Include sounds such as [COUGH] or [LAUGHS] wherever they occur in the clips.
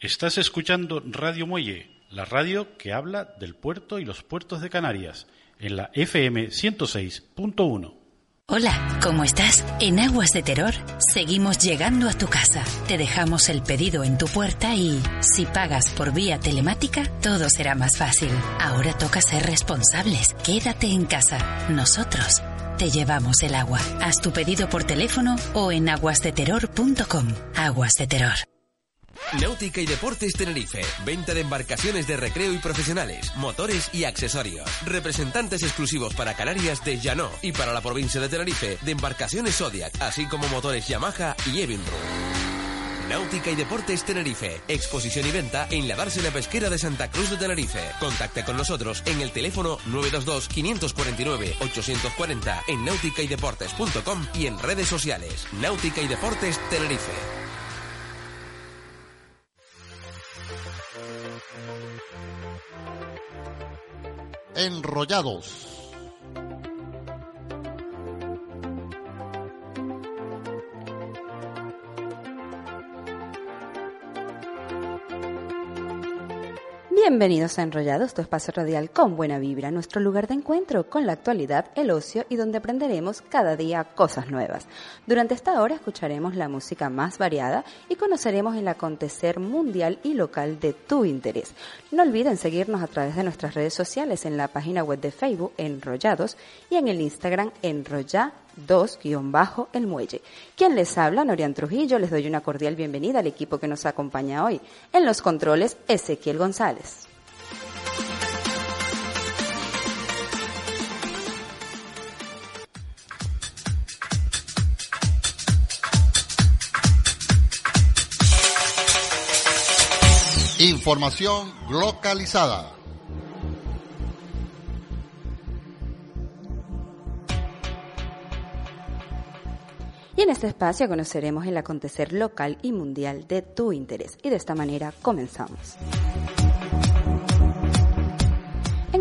Estás escuchando Radio Muelle, la radio que habla del puerto y los puertos de Canarias, en la FM 106.1. Hola, ¿cómo estás? En Aguas de Terror seguimos llegando a tu casa. Te dejamos el pedido en tu puerta y, si pagas por vía telemática, todo será más fácil. Ahora toca ser responsables. Quédate en casa. Nosotros te llevamos el agua. Haz tu pedido por teléfono o en aguasdeterror.com. Aguas de Terror. Náutica y Deportes Tenerife. Venta de embarcaciones de recreo y profesionales, motores y accesorios. Representantes exclusivos para Canarias de Llano y para la provincia de Tenerife de embarcaciones Zodiac, así como motores Yamaha y Evinrude. Náutica y Deportes Tenerife. Exposición y venta en la dársena pesquera de Santa Cruz de Tenerife. Contacta con nosotros en el teléfono 922-549-840 en nauticaydeportes.com y en redes sociales. Náutica y Deportes Tenerife. Enrollados. Bienvenidos a Enrollados, tu espacio radial con buena vibra, nuestro lugar de encuentro con la actualidad, el ocio y donde aprenderemos cada día cosas nuevas. Durante esta hora escucharemos la música más variada y conoceremos el acontecer mundial y local de tu interés. No olviden seguirnos a través de nuestras redes sociales en la página web de Facebook Enrollados y en el Instagram Enrolla 2 el muelle. Quien les habla, Norian Trujillo, les doy una cordial bienvenida al equipo que nos acompaña hoy. En los controles, Ezequiel González. Información localizada. Y en este espacio conoceremos el acontecer local y mundial de tu interés. Y de esta manera comenzamos.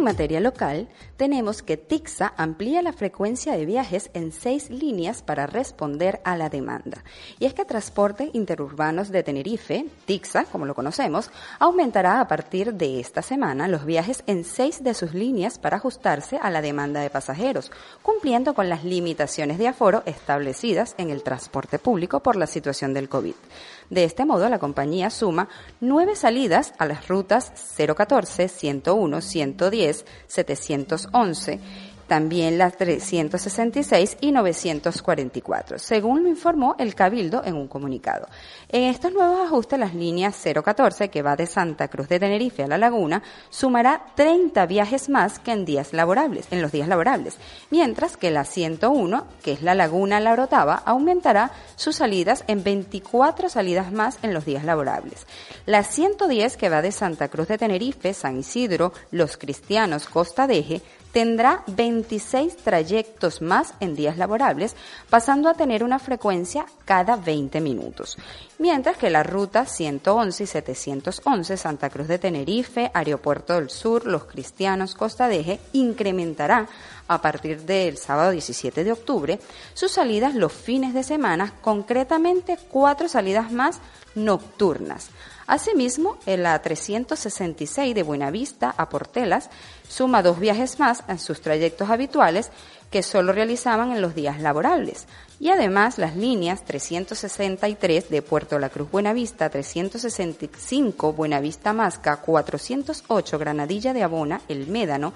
Materia local, tenemos que TIXA amplía la frecuencia de viajes en seis líneas para responder a la demanda. Y es que Transporte Interurbanos de Tenerife, TIXA, como lo conocemos, aumentará a partir de esta semana los viajes en seis de sus líneas para ajustarse a la demanda de pasajeros, cumpliendo con las limitaciones de aforo establecidas en el transporte público por la situación del COVID. De este modo, la compañía suma nueve salidas a las rutas 014, 101, 110, 711 también las 366 y 944, según lo informó el Cabildo en un comunicado. En estos nuevos ajustes, las líneas 014, que va de Santa Cruz de Tenerife a La Laguna, sumará 30 viajes más que en días laborables, en los días laborables, mientras que la 101, que es La Laguna La Orotava, aumentará sus salidas en 24 salidas más en los días laborables. La 110, que va de Santa Cruz de Tenerife, San Isidro, Los Cristianos, Costa Deje, tendrá 26 trayectos más en días laborables, pasando a tener una frecuencia cada 20 minutos. Mientras que la ruta 111 y 711 Santa Cruz de Tenerife, Aeropuerto del Sur, Los Cristianos, Costa Deje incrementará a partir del sábado 17 de octubre sus salidas los fines de semana, concretamente cuatro salidas más nocturnas. Asimismo, en la 366 de Buenavista a Portelas suma dos viajes más en sus trayectos habituales que solo realizaban en los días laborables. Y además las líneas 363 de Puerto La Cruz Buenavista, 365 Buenavista Masca, 408 Granadilla de Abona, El Médano,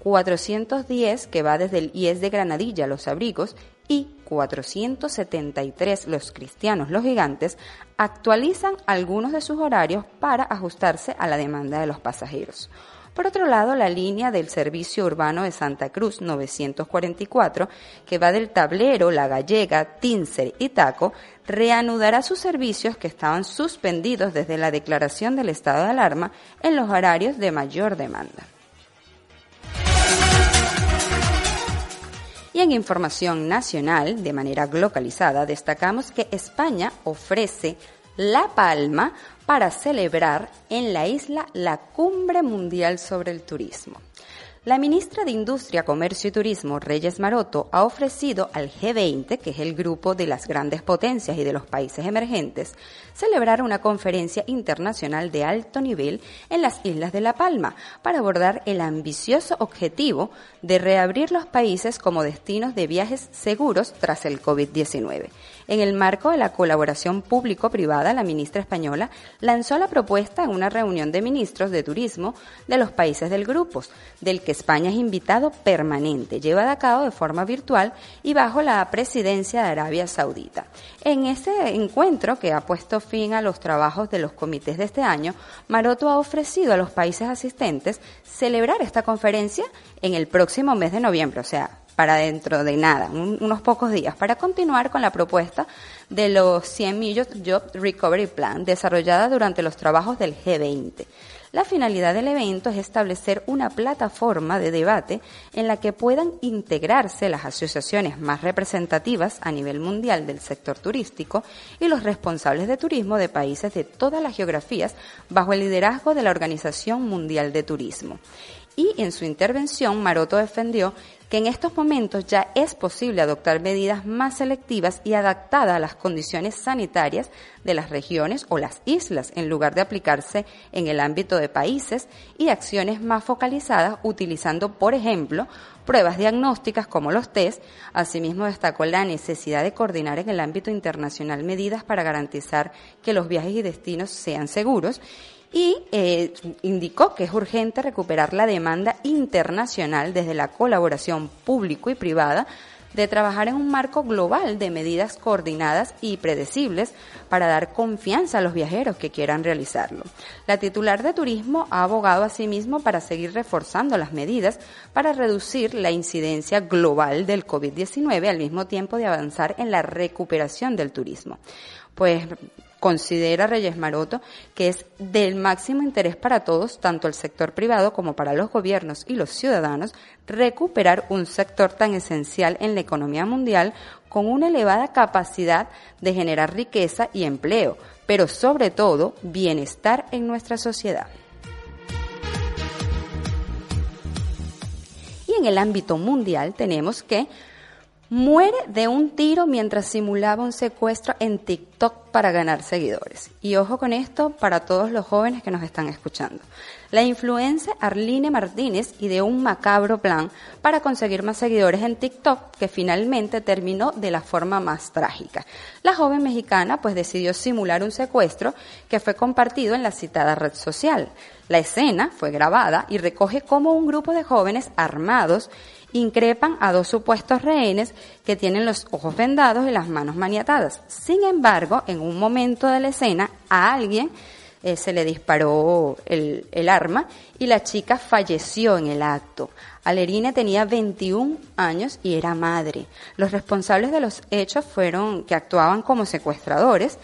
410 que va desde el IES de Granadilla Los Abrigos y 473 Los Cristianos Los Gigantes actualizan algunos de sus horarios para ajustarse a la demanda de los pasajeros. Por otro lado, la línea del Servicio Urbano de Santa Cruz 944, que va del Tablero, La Gallega, Tincer y Taco, reanudará sus servicios que estaban suspendidos desde la declaración del estado de alarma en los horarios de mayor demanda. Y en información nacional, de manera localizada, destacamos que España ofrece La Palma para celebrar en la isla la Cumbre Mundial sobre el Turismo. La ministra de Industria, Comercio y Turismo, Reyes Maroto, ha ofrecido al G20, que es el grupo de las grandes potencias y de los países emergentes, celebrar una conferencia internacional de alto nivel en las Islas de La Palma para abordar el ambicioso objetivo de reabrir los países como destinos de viajes seguros tras el COVID-19. En el marco de la colaboración público-privada, la ministra española lanzó la propuesta en una reunión de ministros de turismo de los países del grupo, del que España es invitado permanente, llevada a cabo de forma virtual y bajo la presidencia de Arabia Saudita. En este encuentro, que ha puesto fin a los trabajos de los comités de este año, Maroto ha ofrecido a los países asistentes celebrar esta conferencia en el próximo mes de noviembre, o sea, para dentro de nada, unos pocos días, para continuar con la propuesta de los 100 Million Job Recovery Plan desarrollada durante los trabajos del G20. La finalidad del evento es establecer una plataforma de debate en la que puedan integrarse las asociaciones más representativas a nivel mundial del sector turístico y los responsables de turismo de países de todas las geografías bajo el liderazgo de la Organización Mundial de Turismo. Y en su intervención, Maroto defendió que en estos momentos ya es posible adoptar medidas más selectivas y adaptadas a las condiciones sanitarias de las regiones o las islas, en lugar de aplicarse en el ámbito de países y acciones más focalizadas utilizando, por ejemplo, pruebas diagnósticas como los test. Asimismo, destacó la necesidad de coordinar en el ámbito internacional medidas para garantizar que los viajes y destinos sean seguros y eh, indicó que es urgente recuperar la demanda internacional desde la colaboración público y privada de trabajar en un marco global de medidas coordinadas y predecibles para dar confianza a los viajeros que quieran realizarlo. La titular de turismo ha abogado asimismo para seguir reforzando las medidas para reducir la incidencia global del COVID-19 al mismo tiempo de avanzar en la recuperación del turismo. Pues considera Reyes Maroto que es del máximo interés para todos, tanto el sector privado como para los gobiernos y los ciudadanos, recuperar un sector tan esencial en la economía mundial con una elevada capacidad de generar riqueza y empleo, pero sobre todo bienestar en nuestra sociedad. Y en el ámbito mundial tenemos que muere de un tiro mientras simulaba un secuestro en TikTok para ganar seguidores. Y ojo con esto para todos los jóvenes que nos están escuchando. La influencia Arline Martínez ideó un macabro plan para conseguir más seguidores en TikTok que finalmente terminó de la forma más trágica. La joven mexicana pues decidió simular un secuestro que fue compartido en la citada red social. La escena fue grabada y recoge cómo un grupo de jóvenes armados increpan a dos supuestos rehenes que tienen los ojos vendados y las manos maniatadas. Sin embargo, en un momento de la escena, a alguien eh, se le disparó el, el, arma y la chica falleció en el acto. Alerine tenía 21 años y era madre. Los responsables de los hechos fueron que actuaban como secuestradores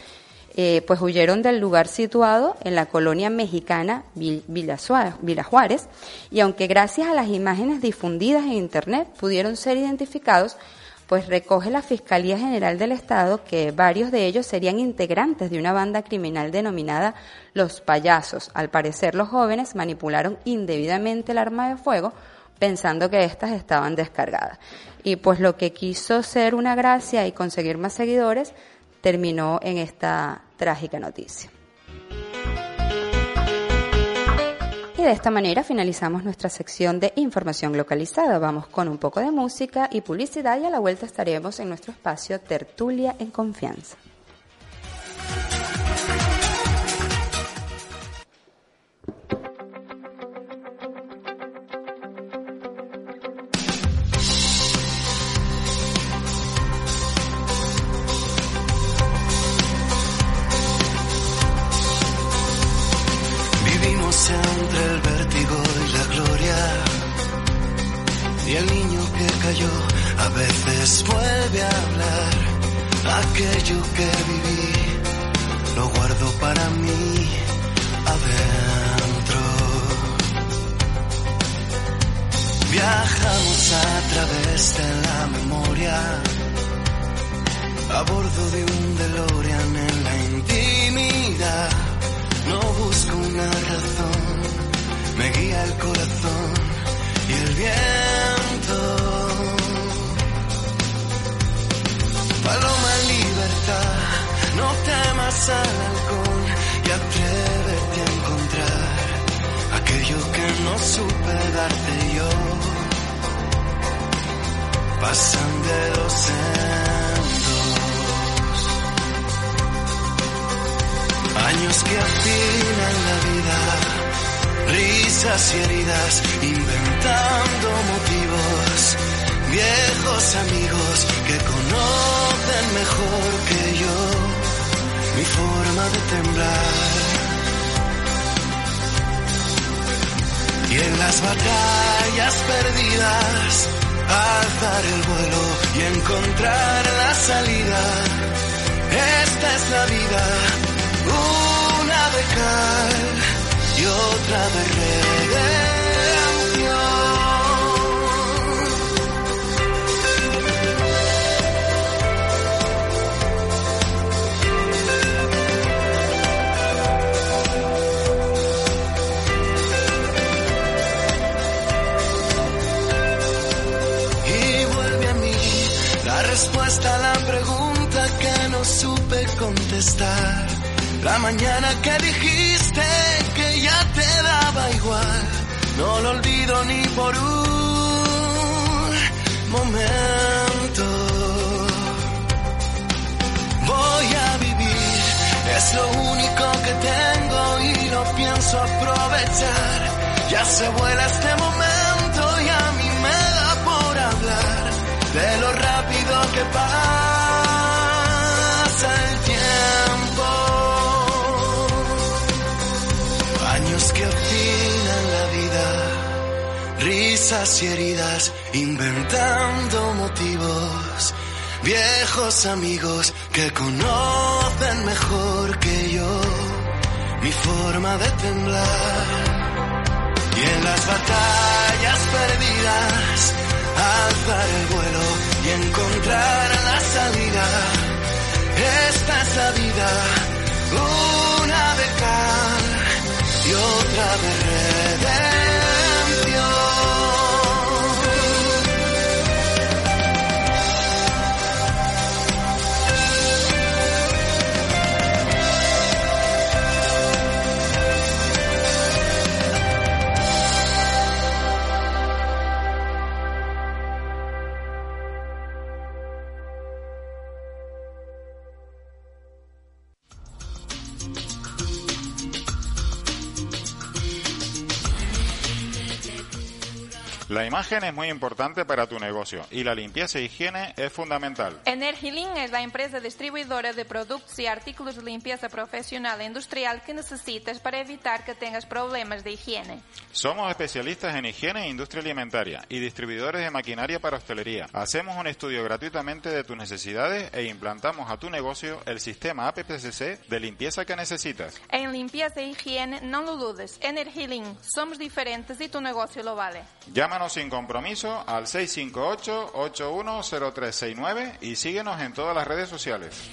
eh, pues huyeron del lugar situado en la colonia mexicana Villa, Juárez y aunque gracias a las imágenes difundidas en Internet pudieron ser identificados, pues recoge la Fiscalía General del Estado que varios de ellos serían integrantes de una banda criminal denominada Los Payasos. Al parecer los jóvenes manipularon indebidamente el arma de fuego pensando que éstas estaban descargadas. Y pues lo que quiso ser una gracia y conseguir más seguidores terminó en esta trágica noticia. Y de esta manera finalizamos nuestra sección de información localizada. Vamos con un poco de música y publicidad y a la vuelta estaremos en nuestro espacio Tertulia en Confianza. A través de la memoria, a bordo de un DeLorean en la intimidad. No busco una razón, me guía el corazón y el viento. Paloma libertad, no temas al halcón y atrévete a encontrar aquello que no supe darte yo. Pasan de dos en dos. Años que afinan la vida, risas y heridas, inventando motivos. Viejos amigos que conocen mejor que yo mi forma de temblar. Y en las batallas perdidas, alzar el vuelo y encontrar la salida. Esta es la vida, una de cal y otra de redención. Respuesta la pregunta que no supe contestar. La mañana que dijiste que ya te daba igual, no lo olvido ni por un momento. Voy a vivir, es lo único que tengo y lo pienso aprovechar. Ya se vuela este momento risas y heridas, inventando motivos. Viejos amigos que conocen mejor que yo mi forma de temblar. Y en las batallas perdidas, alzar el vuelo y encontrar la salida. Esta es la vida, una de cal y otra de redención. La imagen es muy importante para tu negocio y la limpieza e higiene es fundamental. Energilin es la empresa distribuidora de productos y artículos de limpieza profesional e industrial que necesitas para evitar que tengas problemas de higiene. Somos especialistas en higiene e industria alimentaria y distribuidores de maquinaria para hostelería. Hacemos un estudio gratuitamente de tus necesidades e implantamos a tu negocio el sistema APPCC de limpieza que necesitas. En limpieza e higiene no lo dudes. Energilin, somos diferentes y tu negocio lo vale. Llámanos sin compromiso al 658-810369 y síguenos en todas las redes sociales.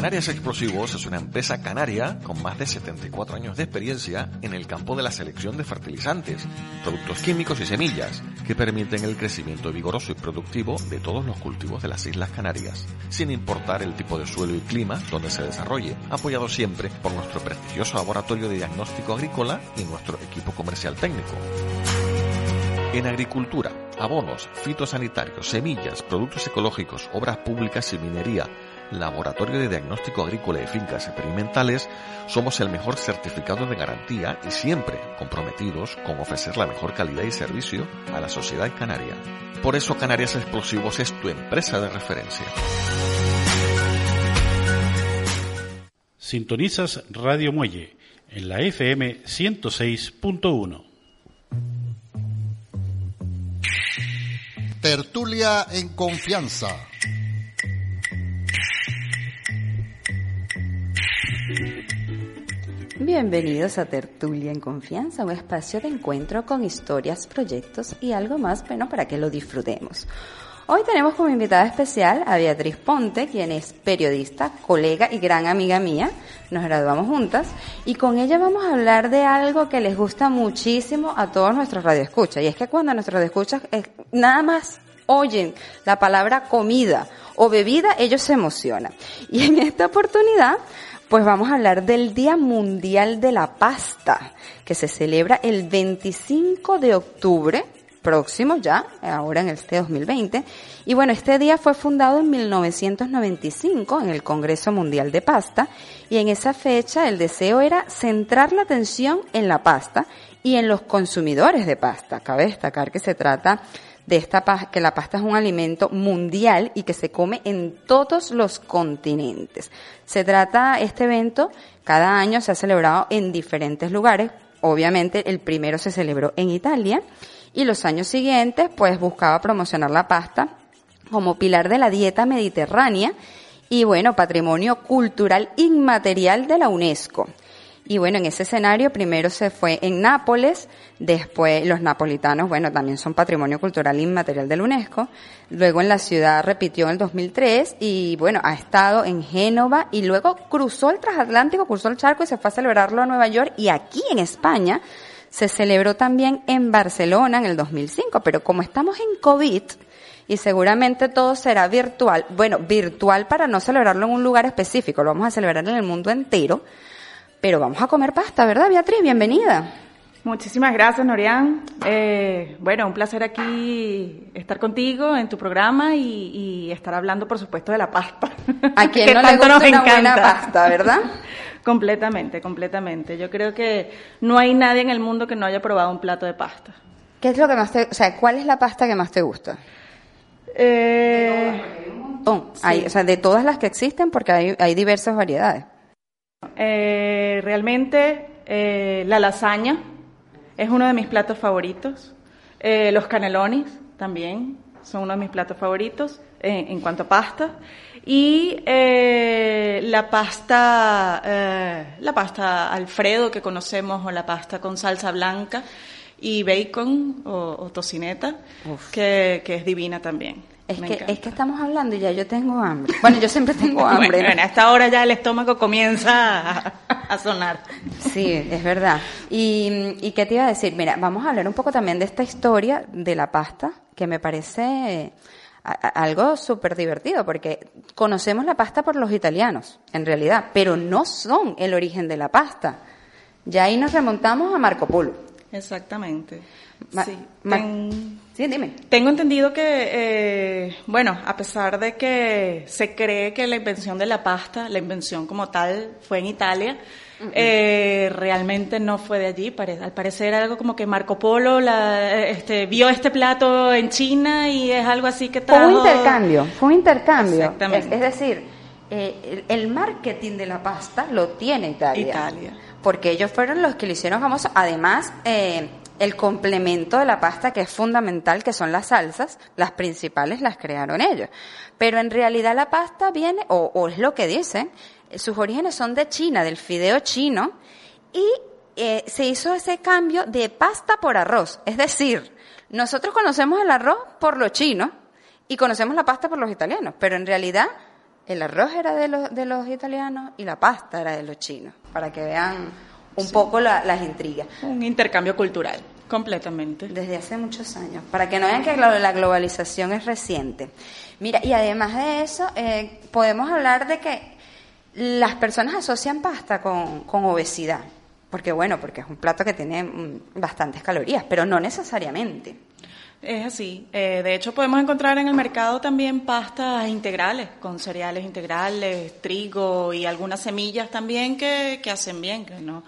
Canarias Explosivos es una empresa canaria con más de 74 años de experiencia en el campo de la selección de fertilizantes, productos químicos y semillas que permiten el crecimiento vigoroso y productivo de todos los cultivos de las Islas Canarias, sin importar el tipo de suelo y clima donde se desarrolle, apoyado siempre por nuestro prestigioso laboratorio de diagnóstico agrícola y nuestro equipo comercial técnico. En agricultura, abonos, fitosanitarios, semillas, productos ecológicos, obras públicas y minería, Laboratorio de Diagnóstico Agrícola y Fincas Experimentales, somos el mejor certificado de garantía y siempre comprometidos con ofrecer la mejor calidad y servicio a la sociedad canaria. Por eso Canarias Explosivos es tu empresa de referencia. Sintonizas Radio Muelle en la FM 106.1. Tertulia en confianza. Bienvenidos a Tertulia en Confianza, un espacio de encuentro con historias, proyectos y algo más, bueno, para que lo disfrutemos. Hoy tenemos como invitada especial a Beatriz Ponte, quien es periodista, colega y gran amiga mía. Nos graduamos juntas y con ella vamos a hablar de algo que les gusta muchísimo a todos nuestros radioescuchas. Y es que cuando nuestros radioescuchas eh, nada más oyen la palabra comida o bebida, ellos se emocionan. Y en esta oportunidad pues vamos a hablar del Día Mundial de la Pasta, que se celebra el 25 de octubre próximo ya, ahora en este 2020. Y bueno, este día fue fundado en 1995 en el Congreso Mundial de Pasta y en esa fecha el deseo era centrar la atención en la pasta y en los consumidores de pasta. Cabe destacar que se trata de esta que la pasta es un alimento mundial y que se come en todos los continentes. Se trata este evento cada año se ha celebrado en diferentes lugares. Obviamente el primero se celebró en Italia y los años siguientes pues buscaba promocionar la pasta como pilar de la dieta mediterránea y bueno, patrimonio cultural inmaterial de la UNESCO. Y bueno, en ese escenario primero se fue en Nápoles, después los napolitanos, bueno, también son patrimonio cultural inmaterial de la UNESCO. Luego en la ciudad repitió en el 2003 y bueno, ha estado en Génova y luego cruzó el transatlántico, cruzó el charco y se fue a celebrarlo a Nueva York y aquí en España se celebró también en Barcelona en el 2005, pero como estamos en COVID, y seguramente todo será virtual. Bueno, virtual para no celebrarlo en un lugar específico, lo vamos a celebrar en el mundo entero. Pero vamos a comer pasta, ¿verdad, Beatriz? Bienvenida. Muchísimas gracias, Norian. Eh, bueno, un placer aquí estar contigo en tu programa y, estar hablando, por supuesto, de la pasta. A quien [LAUGHS] no le gusta nos una buena pasta, ¿verdad? [LAUGHS] completamente, completamente. Yo creo que no hay nadie en el mundo que no haya probado un plato de pasta. ¿Qué es lo que más te, o sea, cuál es la pasta que más te gusta? Eh, hay, o sea, de todas las que existen, porque hay, hay diversas variedades. Eh, realmente eh, la lasaña es uno de mis platos favoritos. Eh, los canelones también son uno de mis platos favoritos en cuanto a pasta. Y la pasta, la pasta Alfredo que conocemos o la pasta con salsa blanca y bacon o, tocineta, que, que es divina también. Es que, es que estamos hablando y ya yo tengo hambre. Bueno, yo siempre tengo [LAUGHS] hambre. bueno, a esta hora ya el estómago comienza a, sonar. Sí, es verdad. Y, y, qué te iba a decir? Mira, vamos a hablar un poco también de esta historia de la pasta, que me parece algo súper divertido, porque conocemos la pasta por los italianos, en realidad, pero no son el origen de la pasta. Ya ahí nos remontamos a Marco Polo. Exactamente. sí. Sí, dime. Tengo entendido que, eh, bueno, a pesar de que se cree que la invención de la pasta, la invención como tal, fue en Italia, eh, realmente no fue de allí. Al parecer era algo como que Marco Polo la, este, vio este plato en China y es algo así que trajo... Fue un intercambio, fue un intercambio. Exactamente. Es, decir, eh, el, marketing de la pasta lo tiene Italia. Italia. Porque ellos fueron los que lo hicieron famoso. Además, eh, el complemento de la pasta que es fundamental, que son las salsas, las principales las crearon ellos. Pero en realidad la pasta viene, o, es lo que dicen, sus orígenes son de China, del fideo chino, y eh, se hizo ese cambio de pasta por arroz. Es decir, nosotros conocemos el arroz por los chinos y conocemos la pasta por los italianos, pero en realidad el arroz era de los, de los italianos y la pasta era de los chinos, para que vean un poco las intrigas. Un intercambio cultural, completamente. Desde hace muchos años, para que no vean que la globalización es reciente. Mira, y además de eso, eh, podemos hablar de que las personas asocian pasta con, con obesidad, porque bueno, porque es un plato que tiene mm, bastantes calorías, pero no necesariamente. Es así. Eh, de hecho, podemos encontrar en el mercado también pastas integrales, con cereales integrales, trigo y algunas semillas también que, que hacen bien. Que no.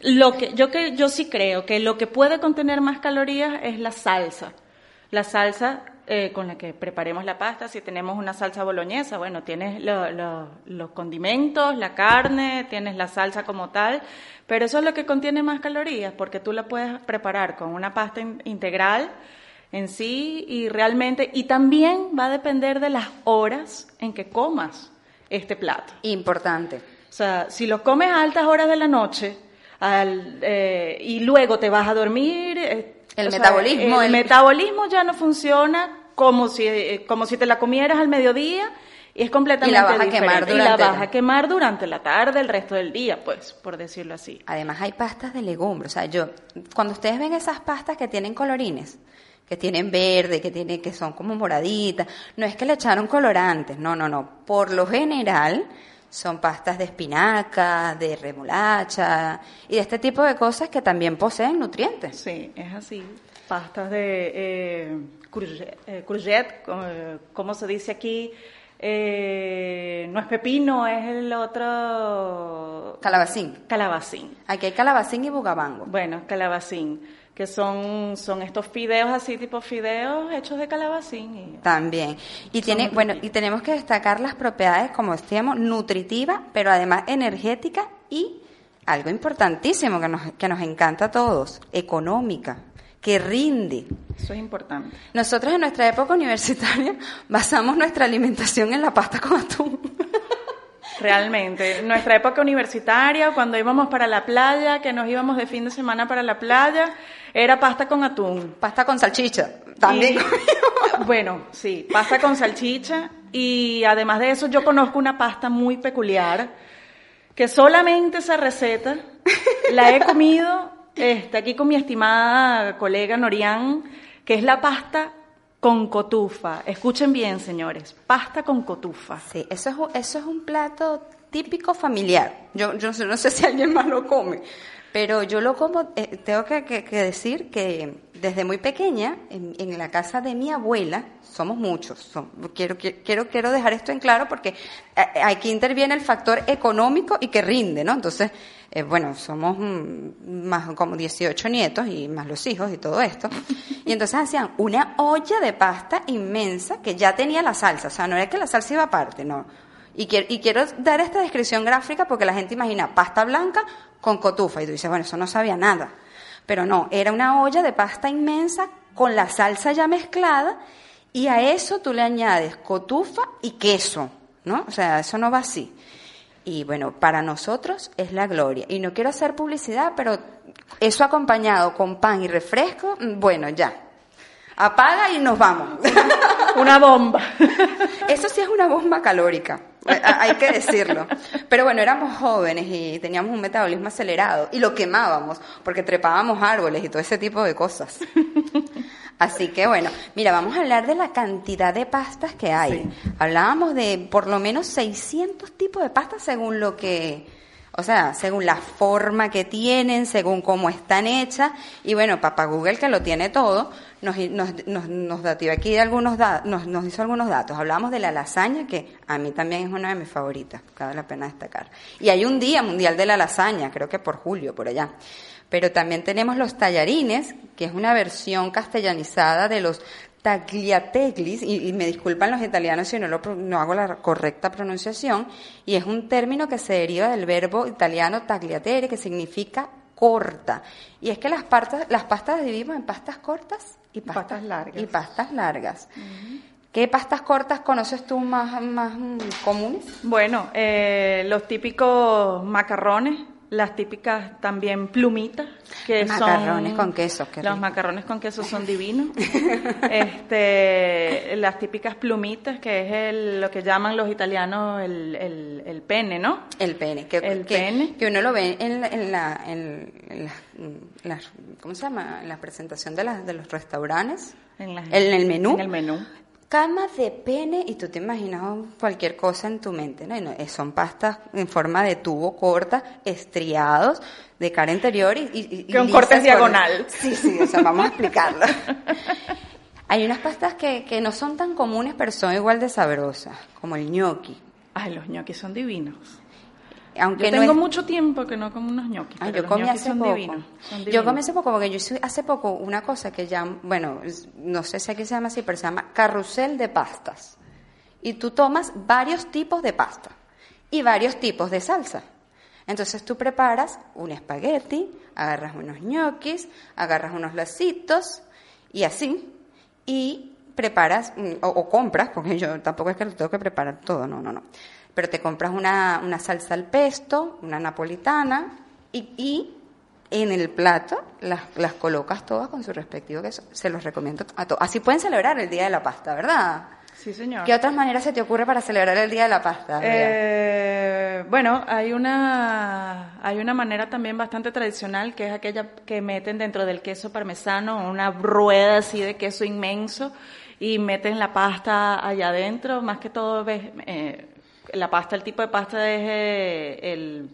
Lo que yo que yo sí creo que lo que puede contener más calorías es la salsa. La salsa eh, con la que preparemos la pasta. Si tenemos una salsa boloñesa, bueno, tienes los condimentos, la carne, tienes la salsa como tal, pero eso es lo que contiene más calorías, porque tú la puedes preparar con una pasta integral en sí y realmente, y también va a depender de las horas en que comas este plato. Importante. O sea, si lo comes a altas horas de la noche al, eh, y luego te vas a dormir... Eh, el metabolismo. el, metabolismo ya no funciona como si, eh, como si te la comieras al mediodía y es completamente Y la vas a quemar Y la durante vas el- a quemar durante la tarde, el resto del día, pues, por decirlo así. Además hay pastas de legumbres. O sea, yo, cuando ustedes ven esas pastas que tienen colorines, que tienen verde, que tienen, que son como moraditas, no es que le echaron colorantes, no, no, no. Por lo general son pastas de espinaca, de remolacha y de este tipo de cosas que también poseen nutrientes. Sí, es así. Pastas de eh, courgette, eh, courgette, co- eh, ¿cómo se dice aquí? Eh, no es pepino, es el otro... Calabacín. Calabacín. Aquí hay calabacín y bugabango. Bueno, calabacín, que son, son estos fideos así, tipo fideos hechos de calabacín. Y... También. Y tiene, bueno, y tenemos que destacar las propiedades, como decíamos, nutritiva, pero además energética y algo importantísimo que nos, que nos encanta a todos, económica, que rinde. Eso es importante. Nosotros en nuestra época universitaria [LAUGHS] basamos nuestra alimentación en la pasta con atún. [LAUGHS] Realmente, nuestra época universitaria, cuando íbamos para la playa, que nos íbamos de fin de semana para la playa, era pasta con atún. Pasta con salchicha, también. Y- [LAUGHS] bueno, sí, pasta con salchicha. Y además de eso, yo conozco una pasta muy peculiar, que solamente esa receta la he comido este, aquí con mi estimada colega Norian, que es la pasta con cotufa. Escuchen bien, señores, pasta con cotufa. Sí, eso es, un- eso es un plato típico familiar. Yo, yo no sé si alguien más lo come, pero yo lo como, eh, tengo que, decir que desde muy pequeña, en, la casa de mi abuela, somos muchos. quiero, quiero, quiero, dejar esto en claro porque eh, aquí interviene el factor económico y que rinde, ¿no? Entonces, eh, bueno, somos mm, más como 18 nietos y más los hijos y todo esto. Y entonces hacían una olla de pasta inmensa que ya tenía la salsa. O sea, no era que la salsa iba aparte, no. Y quiero, y quiero dar esta descripción gráfica porque la gente imagina pasta blanca con cotufa. Y tú dices, bueno, eso no sabía nada. Pero no, era una olla de pasta inmensa con la salsa ya mezclada y a eso tú le añades cotufa y queso, ¿no? O sea, eso no va así. Y bueno, para nosotros es la gloria. Y no quiero hacer publicidad, pero eso acompañado con pan y refresco, mm, bueno, ya. Apaga y nos vamos. Una bomba. [LAUGHS] Eso sí es una bomba calórica, hay que decirlo. Pero bueno, éramos jóvenes y teníamos un metabolismo acelerado y lo quemábamos porque trepábamos árboles y todo ese tipo de cosas. Así que bueno, mira, vamos a hablar de la cantidad de pastas que hay. Hablábamos de por lo menos 600 tipos de pastas según lo que, o sea, según la forma que tienen, según cómo están hechas. Y bueno, Papá Google, que lo tiene todo, nos, nos, nos, nos aquí algunos da- nos, nos hizo algunos datos. Hablamos de la lasaña, que a mí también es una de mis favoritas, vale la pena destacar. Y hay un día mundial de la lasaña, creo que por julio, por allá. Pero también tenemos los tallarines, que es una versión castellanizada de los tagliateglis, y, y me disculpan los italianos si no, lo, no hago la correcta pronunciación, y es un término que se deriva del verbo italiano tagliatere, que significa corta. Y es que las, partas, las pastas las dividimos en pastas cortas y pastas, Pastas largas. Y pastas largas. ¿Qué pastas cortas conoces tú más, más mm, comunes? Bueno, eh, los típicos macarrones, las típicas también plumitas, que Macarrones son... con queso, qué Los rico. macarrones con queso son divinos. [LAUGHS] este, las típicas plumitas, que es el- lo que llaman los italianos el, el, el pene, ¿no? El pene, que, El que, pene. que uno lo ve en la, en la, en, en ¿cómo se llama? En la presentación de, las de los restaurantes, En, en el menú. En el menú. Cama de pene y tú te imaginas cualquier cosa en tu mente, ¿no? No, eh, son pastas en forma de tubo corta, estriados, de cara interior y, y, y Con cortes diagonal. Sí, sí, o sea, vamos a explicarlo. [LAUGHS] Hay unas pastas que, que no son tan comunes, pero son igual de sabrosas, como el gnocchi. Ay, los ñoquis son divinos. Aunque Yo no tengo es- mucho tiempo que no como unos ñoquis. Ah, yo comí hace son poco. divinos, son Yo comí hace poco porque yo hice hace poco una cosa que ya, bueno, no sé si aquí se llama así, pero se llama carrusel de pastas. Y tú tomas varios tipos de pasta y varios tipos de salsa. Entonces tú preparas un espagueti, agarras unos ñoquis, agarras unos lacitos y así. Y preparas, mm, o, o compras, porque yo tampoco es que lo tengo que preparar todo, no, no, no. Pero te compras una, una salsa al pesto, una napolitana y, y en el plato, las, las colocas todas con su respectivo queso. Se los recomiendo a todos. Así pueden celebrar el Día de la Pasta, ¿verdad? Sí, señor. ¿Qué otras maneras se te ocurre para celebrar el Día de la Pasta? Eh, bueno, hay una, hay una manera también bastante tradicional que es aquella que meten dentro del queso parmesano una rueda así de queso inmenso y meten la pasta allá adentro. Más que todo, ves, eh, la pasta, el tipo de pasta es eh, el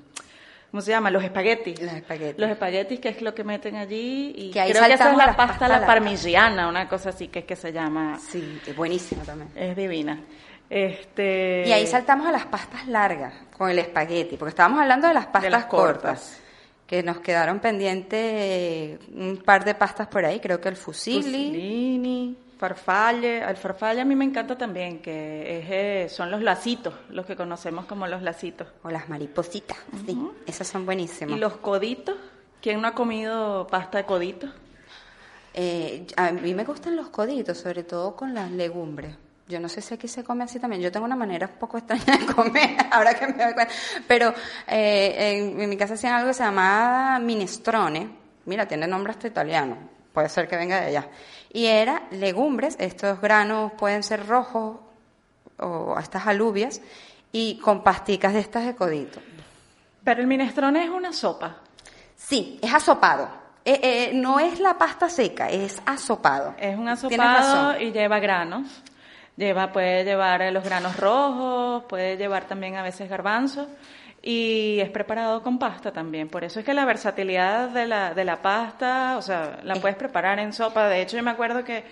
¿cómo se llama? Los espaguetis. Los espaguetis. Los espaguetis, que es lo que meten allí. Y Que ahí creo que esa es saltamos la pasta, la parmigiana, una cosa así que es que se llama. Sí, es buenísima también. Es divina. Este, Y ahí saltamos a las pastas largas con el espagueti, porque estábamos hablando de las pastas las cortas, cortas. que nos quedaron pendientes un par de pastas por ahí, creo que el fusilli. Fusilini, farfalle. El farfalle a mí me encanta también, que es, eh, son los lacitos, los que conocemos como los lacitos. O las maripositas, sí, esas son buenísimas. Y los coditos. ¿Quién no ha comido pasta de codito? Eh, a mí me gustan los coditos, sobre todo con las legumbres. Yo no sé si aquí se come así también. Yo tengo una manera un poco extraña de comer, [LAUGHS] ahora que me doy cuenta. Pero eh, en, en mi casa hacían algo que se llamaba minestrone. Mira, tiene nombre hasta italiano. Puede ser que venga de allá. Y era legumbres, estos granos pueden ser rojos o estas alubias, y con pasticas de estas de codito. Pero el minestrone es una sopa. Sí, es asopado. Eh, eh, no es la pasta seca, es asopado. Es un asopado y lleva granos. Lleva, puede llevar los granos rojos, puede llevar también a veces garbanzos y es preparado con pasta también. Por eso es que la versatilidad de la, de la pasta, o sea, la puedes preparar en sopa. De hecho, yo me acuerdo que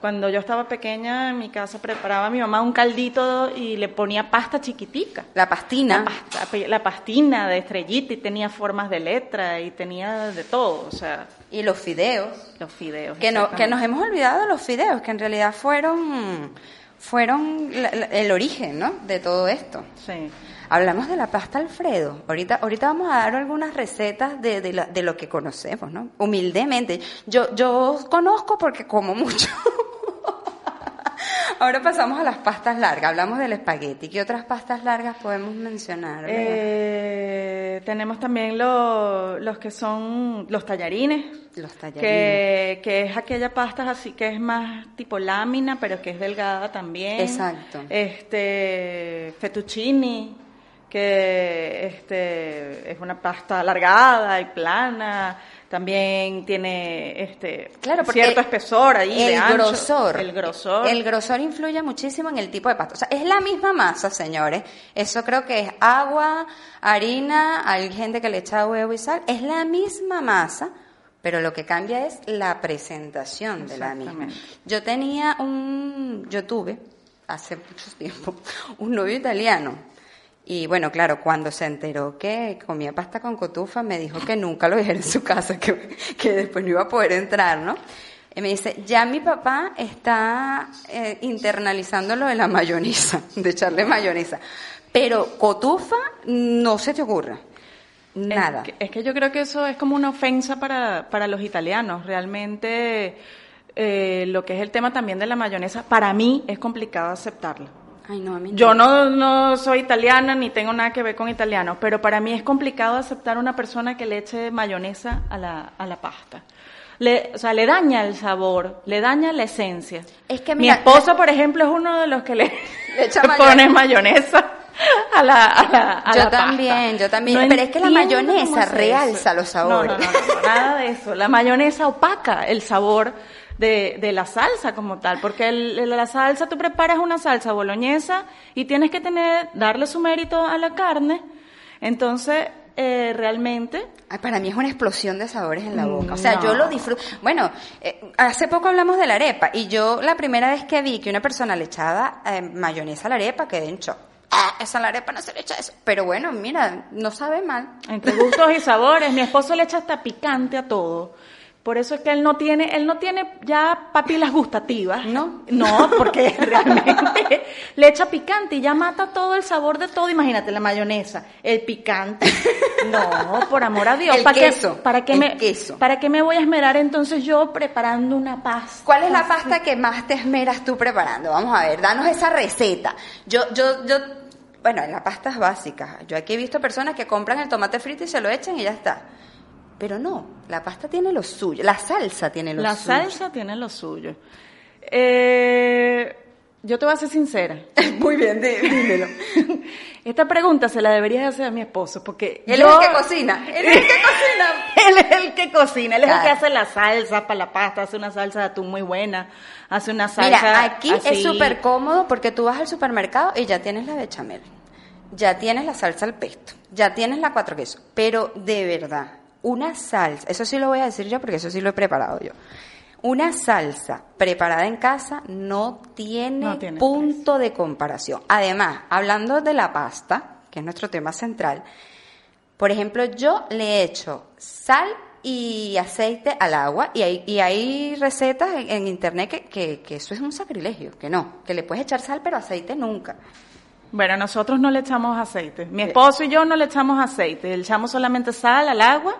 cuando yo estaba pequeña en mi casa preparaba mi mamá un caldito y le ponía pasta chiquitica. La pastina. La, pasta- la pastina de estrellita y tenía formas de letra y tenía de todo, o sea, Y los fideos. los fideos. Que, no, que nos hemos olvidado de los fideos, que en realidad fueron, fueron el origen ¿no? de todo esto. Sí. Hablamos de la pasta Alfredo. Ahorita, ahorita vamos a dar algunas recetas de, de, la- de lo que conocemos, ¿no? Humildemente. Yo, yo conozco porque como mucho. [LAUGHS] Ahora pasamos a las pastas largas. Hablamos del espagueti. ¿Qué otras pastas largas podemos mencionar? Eh, tenemos también lo- los que son los tallarines, Los tallarines. que, que es aquella pasta así que es más tipo lámina, pero que es delgada también. Exacto. Este, fettuccini, que este, es una pasta alargada y plana. También tiene este Claro, cierto espesor ahí el de ancho. grosor. El grosor. El grosor influye muchísimo en el tipo de pasta. O sea, es la misma masa, señores. Eso creo que es agua, harina, hay gente que le echa huevo y sal. Es la misma masa, pero lo que cambia es la presentación de la misma. Yo tenía un, yo tuve hace mucho tiempo un novio italiano. Y bueno, claro, cuando se enteró que comía pasta con cotufa, me dijo que nunca lo dijera en su casa, [LAUGHS] que, que después no iba a poder entrar, ¿no? Y me dice, ya mi papá está eh, internalizando lo de la mayonesa, [LAUGHS] de echarle mayonesa. Pero cotufa no se te ocurra. Nada. Es que, es que yo creo que eso es como una ofensa para, para los italianos. Realmente eh, lo que es el tema también de la mayonesa, para mí es complicado aceptarla. Ay, no, a mí Yo no, no soy italiana ni tengo nada que ver con italianos, pero para mí es complicado aceptar una persona que le eche mayonesa a la, a la pasta. Le, o sea, le daña el sabor, le daña la esencia. Es que Mi esposo, por ejemplo, es uno de los que le, Le echa [LAUGHS] pone mayonesa a la, a la, a Yo la pasta. también, yo también. Pero es que la mayonesa realza eso. los sabores. No, no, no, no, nada de eso. La mayonesa opaca el sabor de, de la salsa como tal, porque el- la salsa, tú preparas una salsa boloñesa y tienes que tener, darle su mérito a la carne. Entonces, eh, realmente, Ay, para mí es una explosión de sabores en la boca. O sea, No. yo lo disfruto. Bueno, eh, hace poco hablamos de la arepa y yo la primera vez que vi que una persona le echaba eh, mayonesa a la arepa quedé en shock. Ah, esa la arepa no se le echa eso. Pero bueno, mira, no sabe mal. entre gustos y sabores, mi esposo le echa hasta picante a todo. Por eso es que él no tiene, él no tiene ya papilas gustativas. ¿No? No, porque [LAUGHS] realmente le echa picante y ya mata todo el sabor de todo. Imagínate la mayonesa, el picante. No, por amor a Dios. El ¿Para queso, Qué, ¿Para qué el me, queso. ¿Para qué me voy a esmerar entonces yo preparando una pasta? ¿Cuál es la pasta que más te esmeras tú preparando? Vamos a ver, danos esa receta. Yo, yo, yo, bueno, en las pastas básicas. Yo aquí he visto personas que compran el tomate frito y se lo echan y ya está. Pero no, la pasta tiene lo suyo, la salsa tiene lo La suyo. salsa tiene lo suyo. Eh, yo te voy a ser sincera. [LAUGHS] Muy bien, dí- dímelo. [LAUGHS] Esta pregunta se la deberías hacer a mi esposo porque Él yo- es el que cocina, [LAUGHS] él es el que cocina. él es el que cocina, él es el que hace la salsa para la pasta, hace una salsa de atún muy buena, hace una salsa Mira, aquí es súper cómodo porque tú vas al supermercado y ya tienes la bechamel, ya tienes la salsa al pesto, ya tienes la cuatro quesos, pero de verdad, una salsa, eso sí lo voy a decir yo porque eso sí lo he preparado yo. Una salsa preparada en casa no tiene, No tiene punto de comparación. Además, hablando de la pasta, que es nuestro tema central, por ejemplo, yo le echo sal y aceite al agua y hay, y hay recetas en, en internet que, que, que eso es un sacrilegio, que no, que le puedes echar sal pero aceite nunca. Bueno, nosotros no le echamos aceite. Mi esposo y yo no le echamos aceite, le echamos solamente sal al agua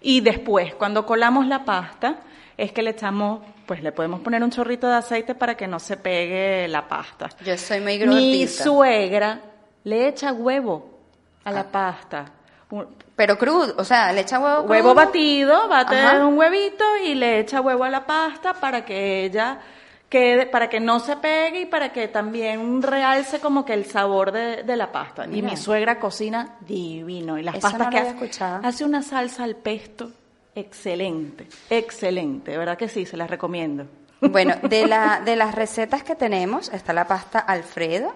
y después, cuando colamos la pasta, es que le echamos, pues le podemos poner un chorrito de aceite para que no se pegue la pasta. Yo soy muy Mi gordita. suegra le echa huevo a la pasta. Un- Pero crudo, o sea, le echa huevo huevo batido, bate Ajá. un huevito y le echa huevo a la pasta para que ella para que no se pegue y para que también realce como que el sabor de, de la pasta. Y mi suegra cocina divino y las Eso pastas no que hace, escuchado. hace una salsa al pesto excelente, excelente, de verdad que sí, se las recomiendo. [LAUGHS] Bueno, de, la, de las recetas que tenemos está la pasta Alfredo,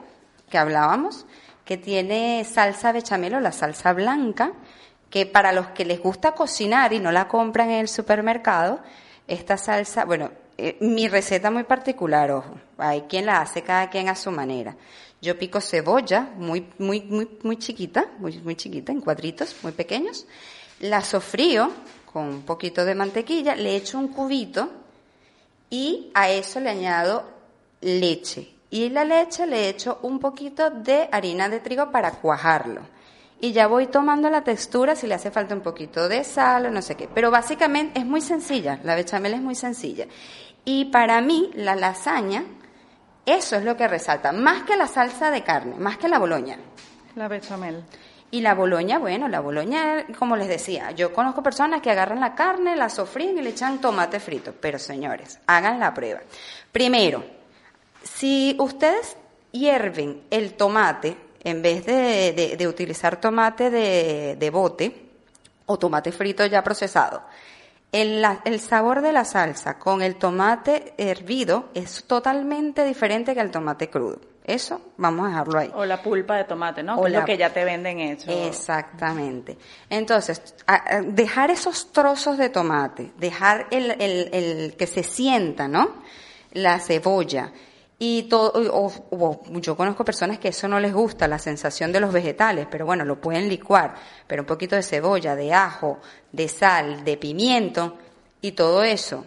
que hablábamos, que tiene salsa bechamel o la salsa blanca, que para los que les gusta cocinar y no la compran en el supermercado, esta salsa, bueno, eh, mi receta muy particular, ojo, hay quien la hace cada quien a su manera. Yo pico cebolla muy, muy, muy, muy chiquita, muy, muy chiquita, en cuadritos muy pequeños, la sofrío con un poquito de mantequilla, le echo un cubito y a eso le añado leche. Y la leche le echo un poquito de harina de trigo para cuajarlo. Y ya voy tomando la textura si le hace falta un poquito de sal o no sé qué. Pero básicamente es muy sencilla, la bechamel es muy sencilla. Y para mí la lasaña, eso es lo que resalta, más que la salsa de carne, más que la boloña. La bechamel. Y la boloña, bueno, la boloña, como les decía, yo conozco personas que agarran la carne, la sofríen y le echan tomate frito. Pero señores, hagan la prueba. Primero, si ustedes hierven el tomate, en vez de, de- de utilizar tomate de, de bote o tomate frito ya procesado, el, la- el sabor de la salsa con el tomate hervido es totalmente diferente que el tomate crudo. Eso vamos a dejarlo ahí. O la pulpa de tomate, ¿no? O Que es la- lo que ya te venden hecho. Exactamente. Entonces, dejar esos trozos de tomate, dejar el, el- el que se sienta, ¿no? La cebolla. Y todo, o, o- yo conozco personas que eso no les gusta, la sensación de los vegetales, pero bueno, lo pueden licuar, pero un poquito de cebolla, de ajo, de sal, de pimiento y todo eso.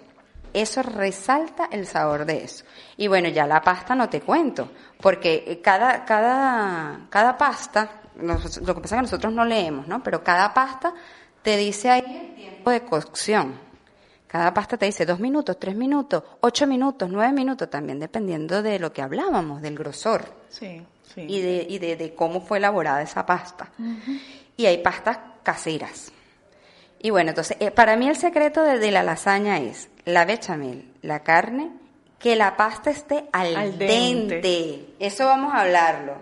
Eso resalta el sabor de eso. Y bueno, ya la pasta no te cuento, porque cada, cada, cada pasta, lo que pasa es que nosotros no leemos, ¿no? Pero cada pasta te dice ahí el tiempo de cocción. Cada pasta te dice dos minutos, tres minutos, ocho minutos, nueve minutos, también dependiendo de lo que hablábamos, del grosor Sí, sí. y, de, y de, de cómo fue elaborada esa pasta. Y hay pastas caseras. Y bueno, entonces, eh, para mí el secreto de, de la lasaña es la bechamel, la carne, que la pasta esté al, Al dente. dente. Eso vamos a hablarlo.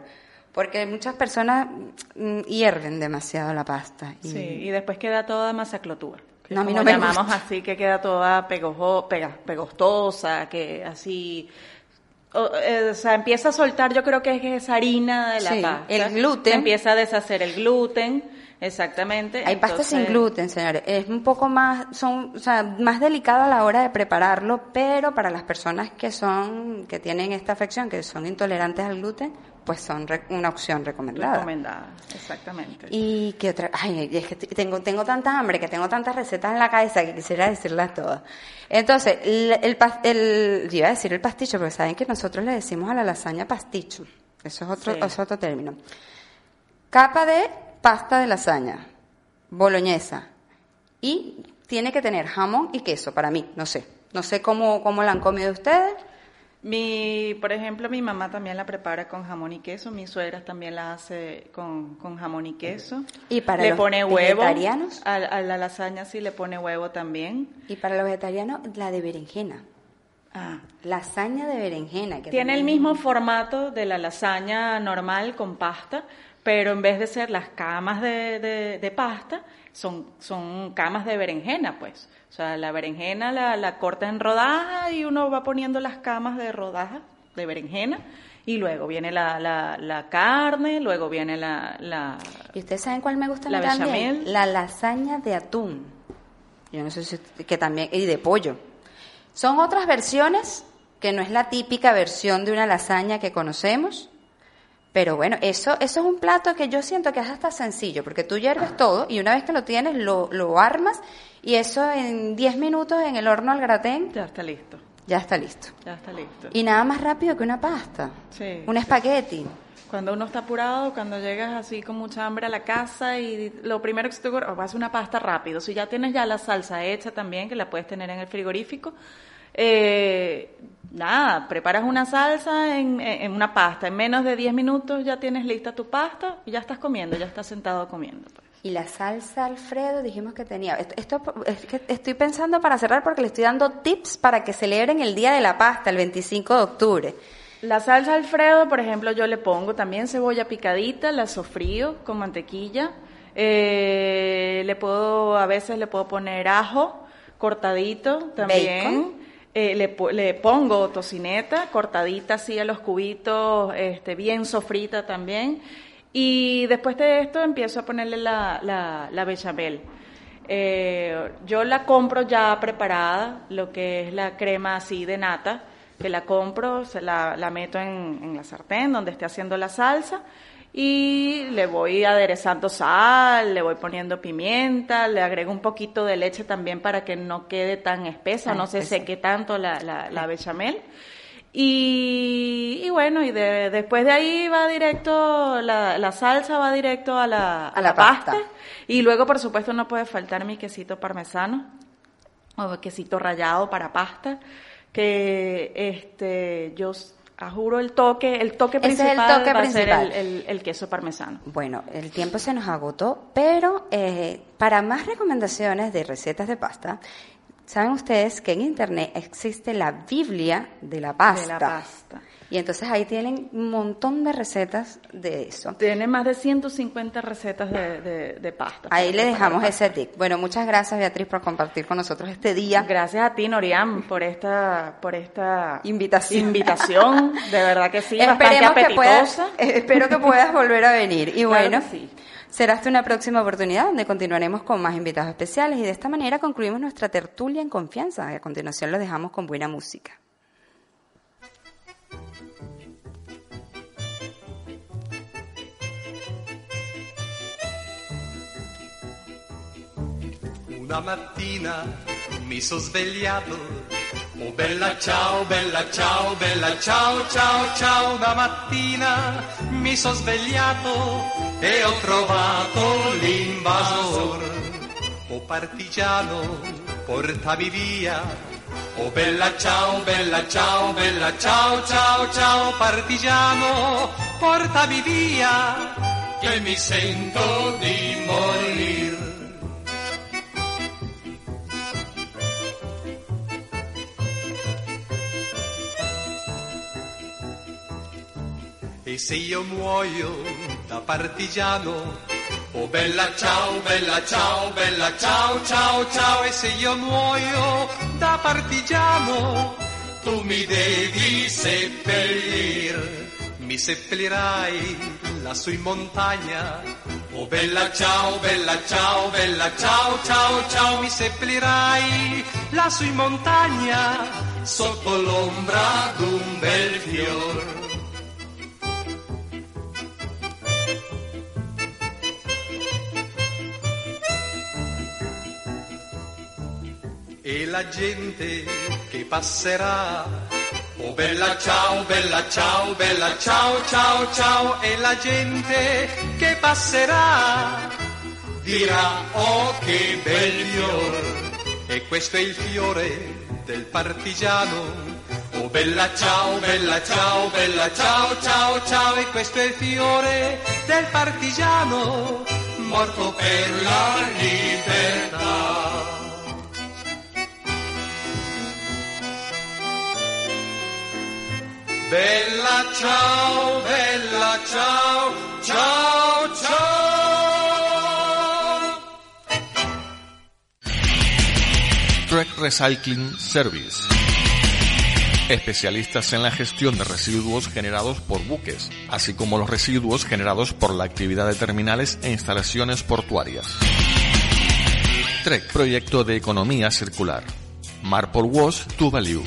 Porque muchas personas mm, hierven demasiado la pasta. Y Sí, y después queda toda masaclotúa. No, a mí como no me llamamos gusta. así, que queda toda pegojo, pega- pegostosa, que así... O, eh, o sea, empieza a soltar, yo creo que es esa harina de la Sí, pasta. el gluten. Empieza a deshacer el gluten, exactamente. Hay pastas sin Entonces, gluten, señores. Es un poco más, son, o sea, más delicado a la hora de prepararlo, pero para las personas que son, que tienen esta afección, que son intolerantes al gluten, pues son re- una opción recomendada. Recomendada, exactamente. Y qué otra, ay, es que tengo, tengo tanta hambre, que tengo tantas recetas en la cabeza que quisiera decirlas todas. Entonces, el, el, el- yo iba a decir el pasticho, porque saben que nosotros le decimos a la lasaña pasticho. Eso es otro, Sí. es otro término. Capa de pasta de lasaña, boloñesa. Y tiene que tener jamón y queso para mí, no sé. No sé cómo, cómo la han comido ustedes, Mi, por ejemplo, mi mamá también la prepara con jamón y queso, mi suegra también la hace con, con jamón y queso. ¿Y para le los pone huevo. vegetarianos? A, a la lasaña sí le pone huevo también. Y para los vegetarianos, la de berenjena. Ah. Lasaña de berenjena. Que Tiene el también- mismo formato de la lasaña normal con pasta, pero en vez de ser las camas de, de- de pasta, son, son camas de berenjena, pues. O sea, la berenjena la, la corta en rodajas y uno va poniendo las camas de rodajas de berenjena y luego viene la, la, la carne, luego viene la... la ¿Y ustedes saben cuál me gusta La también? La lasaña de atún. Yo no sé si que también y de pollo. Son otras versiones que no es la típica versión de una lasaña que conocemos. Pero bueno, eso, eso es un plato que yo siento que es hasta sencillo, porque tú hierves todo y una vez que lo tienes lo, lo armas y eso en 10 minutos en el horno al gratén ya está listo, ya está listo. ya está listo. Y nada más rápido que una pasta, Sí, un espagueti. Cuando uno está apurado, cuando llegas así con mucha hambre a la casa y lo primero que se te ocurre, oh, vas a una pasta rápido. Si ya tienes ya la salsa hecha también, que la puedes tener en el frigorífico, eh, nada, preparas una salsa en, en una pasta. En menos de 10 minutos ya tienes lista tu pasta y ya estás comiendo, ya estás sentado comiendo. pues. Y la salsa Alfredo dijimos que tenía. Esto, esto- es que estoy pensando para cerrar porque le estoy dando tips para que celebren el Día de la Pasta el 25 de octubre. La salsa Alfredo, por ejemplo, yo le pongo también cebolla picadita, la sofrío con mantequilla. Eh, le puedo, a veces le puedo poner ajo cortadito también. Bacon. Eh, le, le pongo tocineta cortadita así a los cubitos, este, bien sofrita también. Y después de esto empiezo a ponerle la, la, la bechamel. Eh, yo la compro ya preparada, lo que es la crema así de nata, que la compro, se la, la meto en, en la sartén donde esté haciendo la salsa y le voy aderezando sal, le voy poniendo pimienta, le agrego un poquito de leche también para que no quede tan espesa, no se seque tanto la, la, la bechamel. Y, y bueno, y de- después de ahí va directo, la, la salsa va directo a la, A la pasta. Y luego, por supuesto, no puede faltar mi quesito parmesano o quesito rallado para pasta, que este yo s- juro el toque, el toque Ese es el principal toque va a ser principal. el, el- el queso parmesano. Bueno, el tiempo se nos agotó, pero eh, para más recomendaciones de recetas de pasta, saben ustedes que en internet existe la Biblia de la pasta. De la pasta. Y entonces ahí tienen un montón de recetas de eso. Tiene más de 150 recetas de, de- de pasta. Ahí le dejamos ese tip. Bueno, muchas gracias Beatriz por compartir con nosotros este día. Gracias a ti, Noriam, por esta, por esta Invitación. invitación. De verdad que sí, bastante Esperemos que apetitosa. puedas, [LAUGHS] espero que puedas volver a venir. Y Claro bueno, sí. será hasta una próxima oportunidad donde continuaremos con más invitados especiales y de esta manera concluimos nuestra tertulia en confianza. A continuación lo dejamos con buena música. Una mattina mi sono svegliato, oh bella ciao, bella ciao, bella ciao, ciao, ciao. Una mattina mi sono svegliato e ho trovato l'invasor. Oh partigiano, portami via. Oh bella ciao, bella ciao, bella ciao, ciao, ciao. Partigiano, portami via, che mi sento di morir. Se io muoio da partigiano, oh bella ciao, bella ciao, bella ciao, ciao, ciao, e se io muoio da partigiano, tu mi devi seppellir, mi seppellirai lassù in montagna. Oh bella ciao, bella ciao, bella ciao, ciao, ciao, mi seppellirai lassù in montagna, sotto l'ombra d'un bel fior. E la gente che passerà. Oh bella ciao, bella ciao, bella ciao, ciao, ciao, e la gente che passerà dirà oh che bel fior. E questo è il fiore del partigiano. Oh bella ciao, bella ciao, bella ciao, ciao, ciao, e questo è il fiore del partigiano morto per la libertà. Bella ciao, bella ciao, ciao, ciao. Trek Recycling Service. Especialistas en la gestión de residuos generados por buques, así como los residuos generados por la actividad de terminales e instalaciones portuarias. Trek, proyecto de economía circular. Marpol Wash to Value.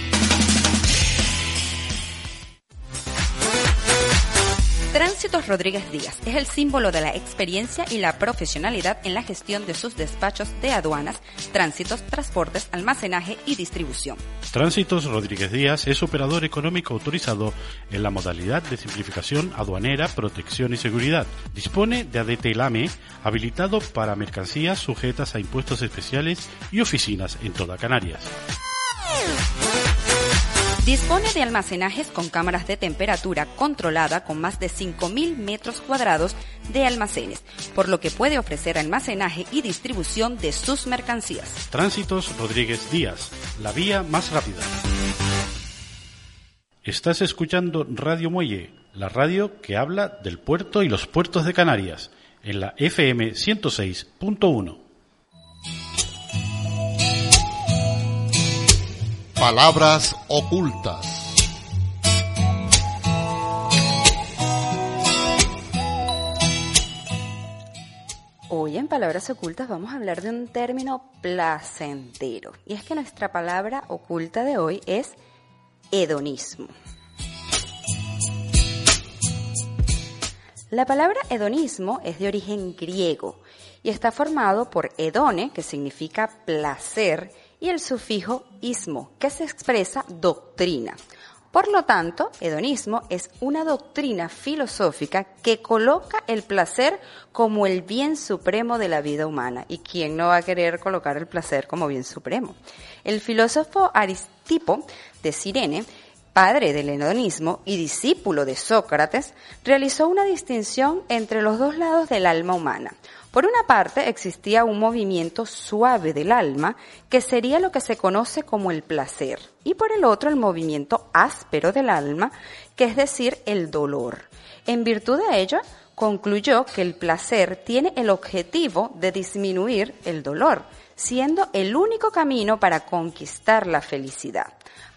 Rodríguez Díaz es el símbolo de la experiencia y la profesionalidad en la gestión de sus despachos de aduanas, tránsitos, transportes, almacenaje y distribución. Tránsitos Rodríguez Díaz es operador económico autorizado en la modalidad de simplificación aduanera, protección y seguridad. Dispone de ADT LAME habilitado para mercancías sujetas a impuestos especiales y oficinas en toda Canarias. Dispone de almacenajes con cámaras de temperatura controlada con más de 5.000 metros cuadrados de almacenes, por lo que puede ofrecer almacenaje y distribución de sus mercancías. Tránsitos Rodríguez Díaz, la vía más rápida. Estás escuchando Radio Muelle, la radio que habla del puerto y los puertos de Canarias, en la FM 106.1. Palabras ocultas. Hoy en Palabras Ocultas vamos a hablar de un término placentero. Y es que nuestra palabra oculta de hoy es hedonismo. La palabra hedonismo es de origen griego y está formado por hedone, que significa placer, y el sufijo ismo, que se expresa doctrina. Por lo tanto, hedonismo es una doctrina filosófica que coloca el placer como el bien supremo de la vida humana. ¿Y quién no va a querer colocar el placer como bien supremo? El filósofo Aristipo de Cirene padre del hedonismo y discípulo de Sócrates, realizó una distinción entre los dos lados del alma humana. Por una parte existía un movimiento suave del alma, que sería lo que se conoce como el placer, y por el otro el movimiento áspero del alma, que es decir, el dolor. En virtud de ello, concluyó que el placer tiene el objetivo de disminuir el dolor, siendo el único camino para conquistar la felicidad.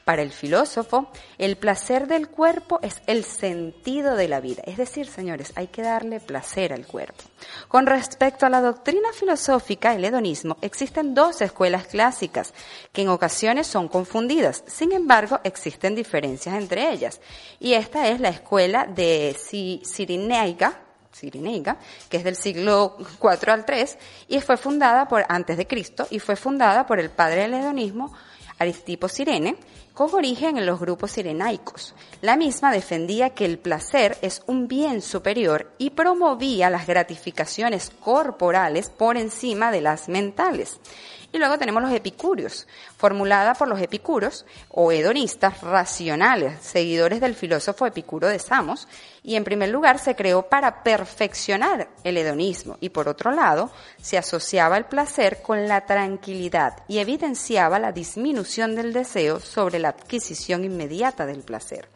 Para el filósofo, el placer del cuerpo es el sentido de la vida. Es decir, señores, hay que darle placer al cuerpo. Con respecto a la doctrina filosófica, el hedonismo, existen dos escuelas clásicas que en ocasiones son confundidas. Sin embargo, existen diferencias entre ellas. Y esta es la escuela de Cirenaica, Cirenaica, que es del siglo IV al III, y fue fundada por, antes de Cristo, y fue fundada por el padre del hedonismo, Aristipo Sirene, con origen en los grupos sirenaicos. La misma defendía que el placer es un bien superior y promovía las gratificaciones corporales por encima de las mentales. Y luego tenemos los epicúreos, formulada por los epicuros o hedonistas racionales, seguidores del filósofo Epicuro de Samos, y en primer lugar se creó para perfeccionar el hedonismo y por otro lado se asociaba el placer con la tranquilidad y evidenciaba la disminución del deseo sobre la adquisición inmediata del placer.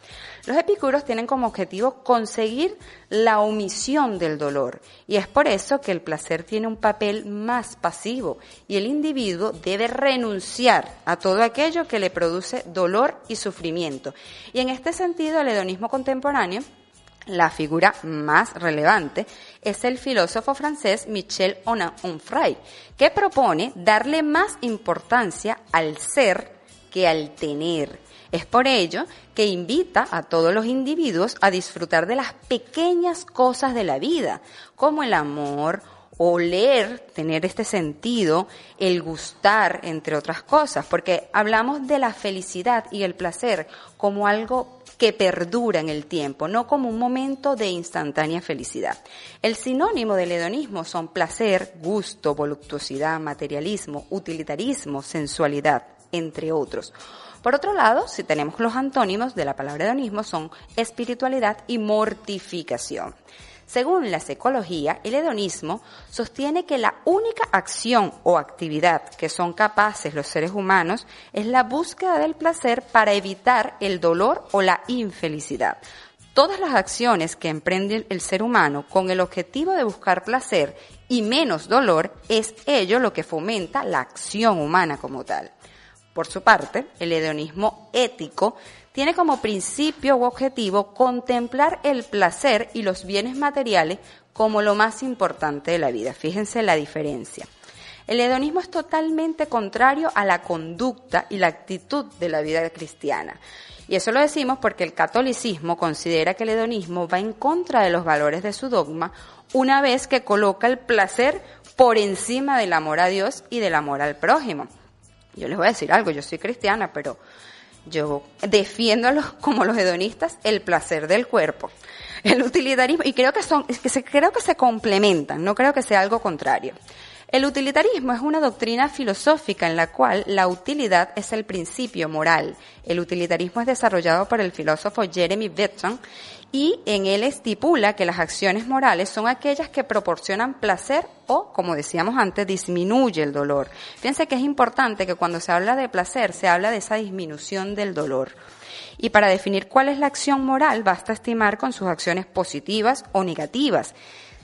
Los epicuros tienen como objetivo conseguir la omisión del dolor y es por eso que el placer tiene un papel más pasivo y el individuo debe renunciar a todo aquello que le produce dolor y sufrimiento. Y en este sentido el hedonismo contemporáneo la figura más relevante es el filósofo francés Michel Onfray, que propone darle más importancia al ser que al tener. Es por ello que invita a todos los individuos a disfrutar de las pequeñas cosas de la vida, como el amor, oler, tener este sentido, el gustar, entre otras cosas, porque hablamos de la felicidad y el placer como algo que perdura en el tiempo, no como un momento de instantánea felicidad. El sinónimo del hedonismo son placer, gusto, voluptuosidad, materialismo, utilitarismo, sensualidad, entre otros. Por otro lado, si tenemos los antónimos de la palabra hedonismo son espiritualidad y mortificación. Según la psicología, el hedonismo sostiene que la única acción o actividad que son capaces los seres humanos es la búsqueda del placer para evitar el dolor o la infelicidad. Todas las acciones que emprende el ser humano con el objetivo de buscar placer y menos dolor es ello lo que fomenta la acción humana como tal. Por su parte, el hedonismo ético tiene como principio u objetivo contemplar el placer y los bienes materiales como lo más importante de la vida. Fíjense la diferencia. El hedonismo es totalmente contrario a la conducta y la actitud de la vida cristiana. Y eso lo decimos porque el catolicismo considera que el hedonismo va en contra de los valores de su dogma una vez que coloca el placer por encima del amor a Dios y del amor al prójimo. Yo les voy a decir algo, yo soy cristiana, pero yo defiendo [LAUGHS] como los hedonistas el placer del cuerpo, el utilitarismo, y creo que son, que se, creo que se complementan, no creo que sea algo contrario. El utilitarismo es una doctrina filosófica en la cual la utilidad es el principio moral. El utilitarismo es desarrollado por el filósofo Jeremy Bentham y en él estipula que las acciones morales son aquellas que proporcionan placer o, como decíamos antes, disminuye el dolor. Fíjense que es importante que cuando se habla de placer se habla de esa disminución del dolor. Y para definir cuál es la acción moral basta estimar con sus acciones positivas o negativas.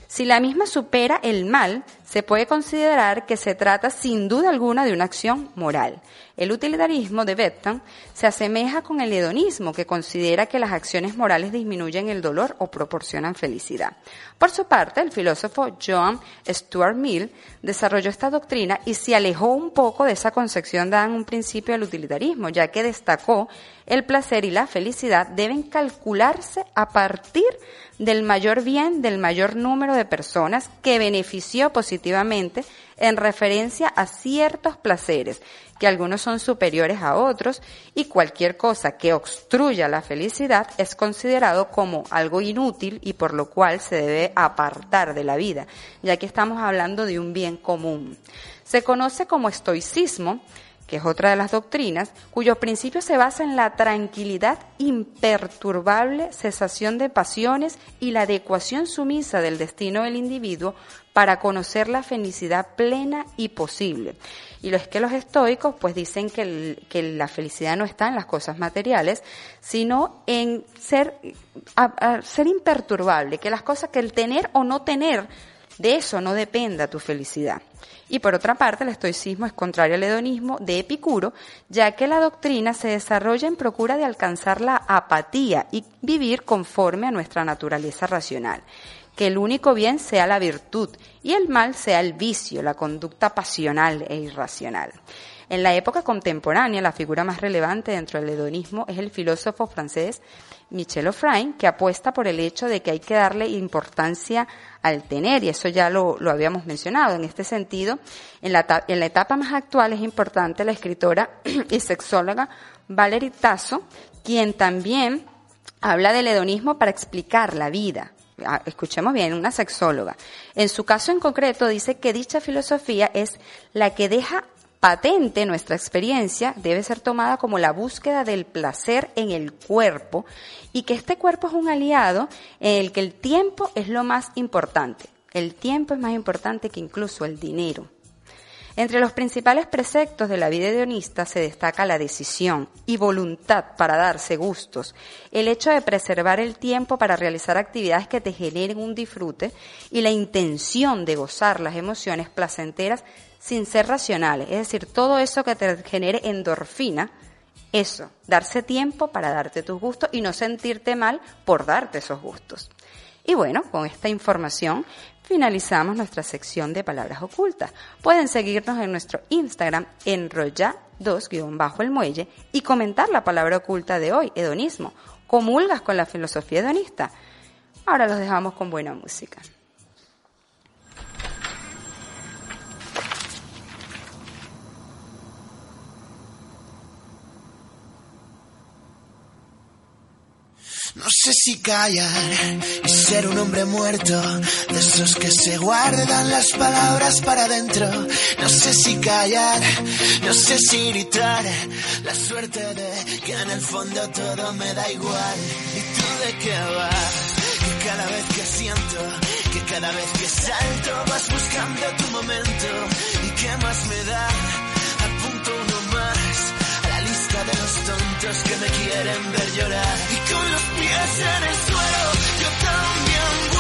Si la misma supera el mal, se puede considerar que se trata sin duda alguna de una acción moral. El utilitarismo de Bentham se asemeja con el hedonismo, que considera que las acciones morales disminuyen el dolor o proporcionan felicidad. Por su parte, el filósofo John Stuart Mill desarrolló esta doctrina y se alejó un poco de esa concepción dada en un principio del utilitarismo, ya que destacó el placer y la felicidad deben calcularse a partir del mayor bien del mayor número de personas que benefició positivamente en referencia a ciertos placeres, que algunos son superiores a otros y cualquier cosa que obstruya la felicidad es considerado como algo inútil y por lo cual se debe apartar de la vida, ya que estamos hablando de un bien común. Se conoce como estoicismo que es otra de las doctrinas, cuyo principio se basa en la tranquilidad imperturbable, cesación de pasiones y la adecuación sumisa del destino del individuo para conocer la felicidad plena y posible. Y lo es que los estoicos pues dicen que, que la felicidad no está en las cosas materiales, sino en ser, ser imperturbable, que las cosas, que el tener o no tener, de eso no dependa tu felicidad. Y por otra parte, el estoicismo es contrario al hedonismo de Epicuro, ya que la doctrina se desarrolla en procura de alcanzar la apatía y vivir conforme a nuestra naturaleza racional. Que el único bien sea la virtud y el mal sea el vicio, la conducta pasional e irracional. En la época contemporánea, la figura más relevante dentro del hedonismo es el filósofo francés Michel Offrain, que apuesta por el hecho de que hay que darle importancia al tener, y eso ya lo, habíamos mencionado. En este sentido, en la, en la etapa más actual es importante la escritora [CLEARS THROAT] y sexóloga Valerie Tasso, quien también habla del hedonismo para explicar la vida. Ah, escuchemos bien, una sexóloga. En su caso en concreto dice que dicha filosofía es la que deja patente nuestra experiencia debe ser tomada como la búsqueda del placer en el cuerpo y que este cuerpo es un aliado en el que el tiempo es lo más importante. El tiempo es más importante que incluso el dinero. Entre los principales preceptos de la vida hedonista se destaca la decisión y voluntad para darse gustos, el hecho de preservar el tiempo para realizar actividades que te generen un disfrute y la intención de gozar las emociones placenteras sin ser racionales. Es decir, todo eso que te genere endorfina, eso, darse tiempo para darte tus gustos y no sentirte mal por darte esos gustos. Y bueno, con esta información finalizamos nuestra sección de palabras ocultas. Pueden seguirnos en nuestro Instagram, enrolla2-el muelle, y comentar la palabra oculta de hoy, hedonismo. ¿Comulgas con la filosofía hedonista? Ahora los dejamos con buena música. No sé si callar y ser un hombre muerto, de esos que se guardan las palabras para adentro. No sé si callar, no sé si gritar, la suerte de que en el fondo todo me da igual. ¿Y tú de qué vas? Que cada vez que siento, que cada vez que salto vas buscando tu momento. ¿Y qué más me da? De los tontos que me quieren ver llorar. Y con los pies en el suelo, yo también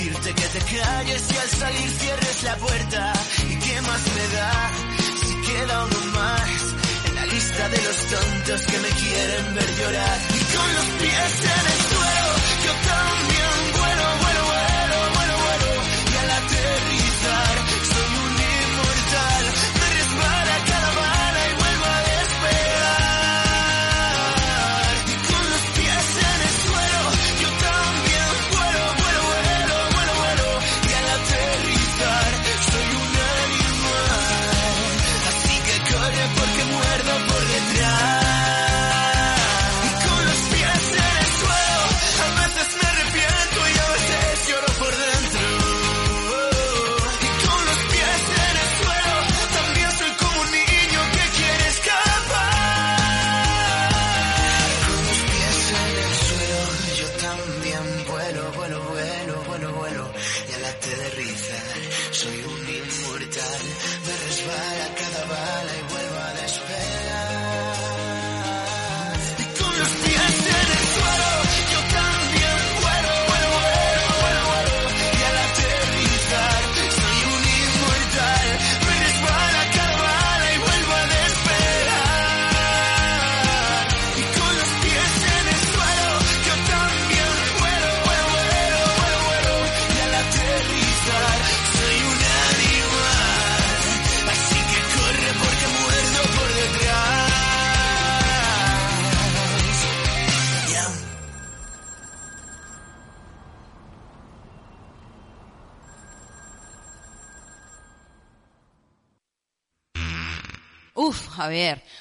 decirte que te calles y al salir cierres la puerta. ¿Y qué más me da si queda uno más en la lista de los tontos que me quieren ver llorar? Y con los pies en el suelo, yo también vuelo, vuelo,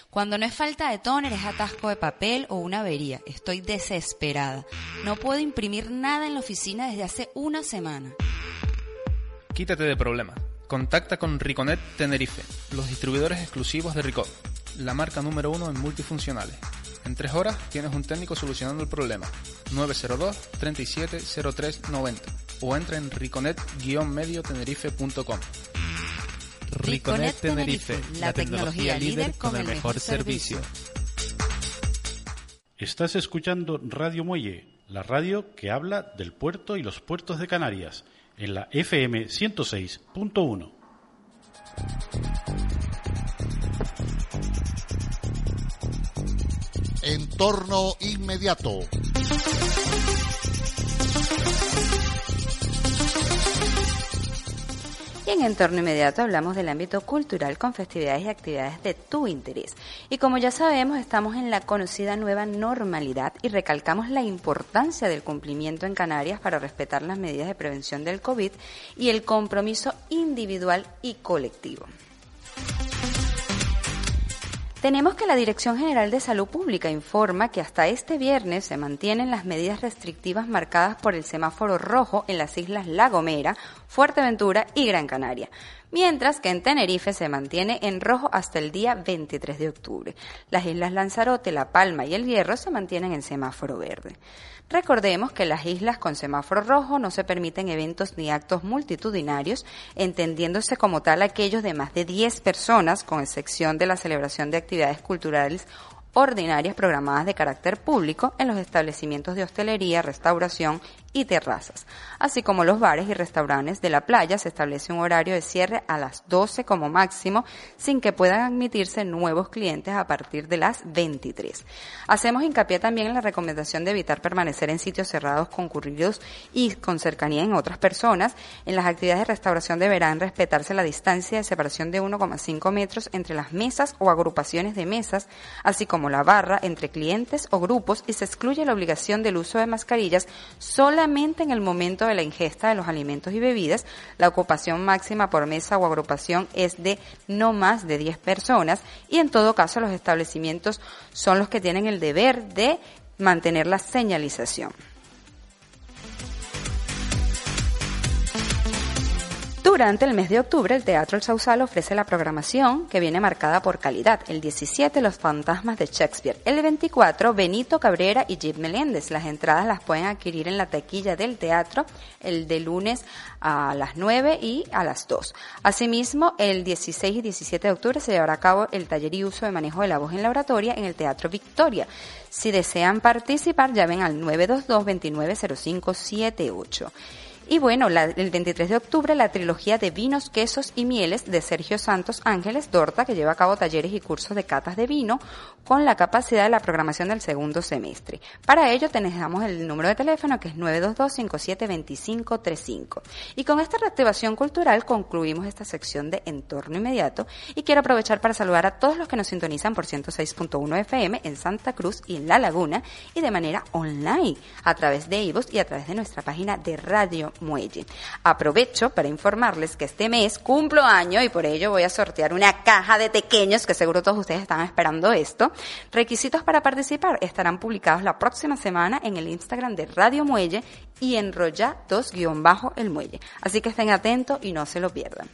cuando no es falta de tóner es atasco de papel o una avería. Estoy desesperada. No puedo imprimir nada en la oficina desde hace una semana. Quítate de problemas. Contacta con Riconet Tenerife, los distribuidores exclusivos de Ricot, la marca número uno en multifuncionales. En tres horas tienes un técnico solucionando el problema. 902 37 03 90 o entra en riconet-mediotenerife.com. Riconet Tenerife, la tecnología líder con el mejor servicio. Estás escuchando Radio Muelle, la radio que habla del puerto y los puertos de Canarias, en la FM 106.1. Entorno inmediato. Y en entorno inmediato hablamos del ámbito cultural con festividades y actividades de tu interés. Y como ya sabemos, estamos en la conocida nueva normalidad y recalcamos la importancia del cumplimiento en Canarias para respetar las medidas de prevención del COVID y el compromiso individual y colectivo. Tenemos que la Dirección General de Salud Pública informa que hasta este viernes se mantienen las medidas restrictivas marcadas por el semáforo rojo en las islas La Gomera, Fuerteventura y Gran Canaria, mientras que en Tenerife se mantiene en rojo hasta el día 23 de octubre. Las islas Lanzarote, La Palma y El Hierro se mantienen en semáforo verde. Recordemos que las islas con semáforo rojo no se permiten eventos ni actos multitudinarios, entendiéndose como tal aquellos de más de 10 personas, con excepción de la celebración de actividades culturales ordinarias programadas de carácter público en los establecimientos de hostelería, restauración y terrazas, así como los bares y restaurantes de la playa se establece un horario de cierre a las 12 como máximo, sin que puedan admitirse nuevos clientes a partir de las 23. Hacemos hincapié también en la recomendación de evitar permanecer en sitios cerrados concurridos y con cercanía en otras personas. En las actividades de restauración deberán respetarse la distancia de separación de 1,5 metros entre las mesas o agrupaciones de mesas, así como la barra entre clientes o grupos y se excluye la obligación del uso de mascarillas solamente en el momento de la ingesta de los alimentos y bebidas. La ocupación máxima por mesa o agrupación es de no más de 10 personas y en todo caso los establecimientos son los que tienen el deber de mantener la señalización. Durante el mes de octubre, el Teatro El Sausal ofrece la programación que viene marcada por calidad. El 17, Los Fantasmas de Shakespeare. El 24, Benito Cabrera y Jim Meléndez. Las entradas las pueden adquirir en la taquilla del teatro el de lunes a las 9 y a las 2. Asimismo, el 16 y 17 de octubre se llevará a cabo el taller y uso de manejo de la voz en la oratoria en el Teatro Victoria. Si desean participar, llamen al 922 290578. Y bueno, el 23 de octubre la trilogía de vinos, quesos y mieles de Sergio Santos Ángeles Dorta, que lleva a cabo talleres y cursos de catas de vino con la capacidad de la programación del segundo semestre. Para ello tenemos el número de teléfono que es 922-572535. Y con esta reactivación cultural concluimos esta sección de Entorno Inmediato y quiero aprovechar para saludar a todos los que nos sintonizan por 106.1 FM en Santa Cruz y en La Laguna y de manera online a través de IVOS y a través de nuestra página de Radio Muelle. Aprovecho para informarles que este mes cumplo año y por ello voy a sortear una caja de pequeños que seguro todos ustedes están esperando esto. Requisitos para participar estarán publicados la próxima semana en el Instagram de Radio Muelle y en Roya 2-el Muelle. Así que estén atentos y no se lo pierdan.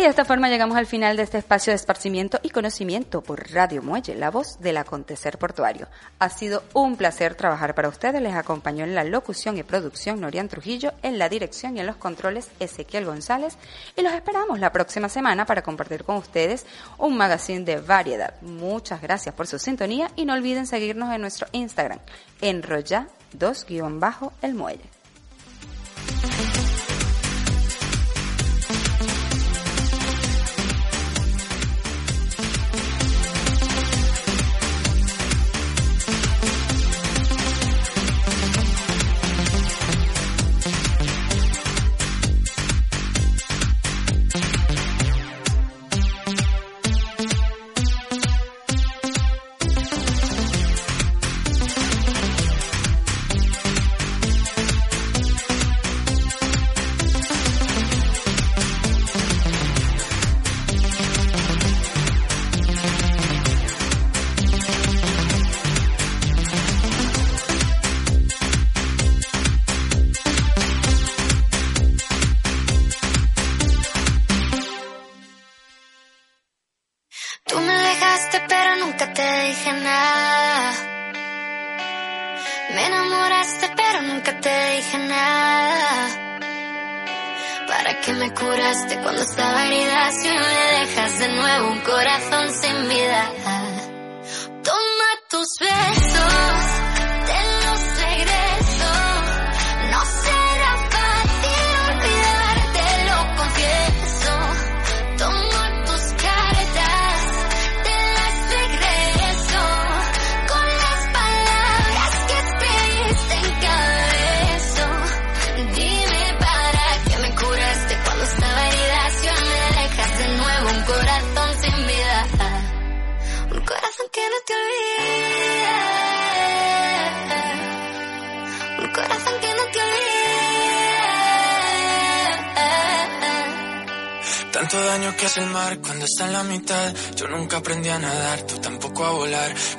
Y de esta forma llegamos al final de este espacio de esparcimiento y conocimiento por Radio Muelle, la voz del acontecer portuario. Ha sido un placer trabajar para ustedes. Les acompañó en la locución y producción Norian Trujillo, en la dirección y en los controles Ezequiel González. Y los esperamos la próxima semana para compartir con ustedes un magazine de variedad. Muchas gracias por su sintonía y no olviden seguirnos en nuestro Instagram, enrolla 2-el muelle.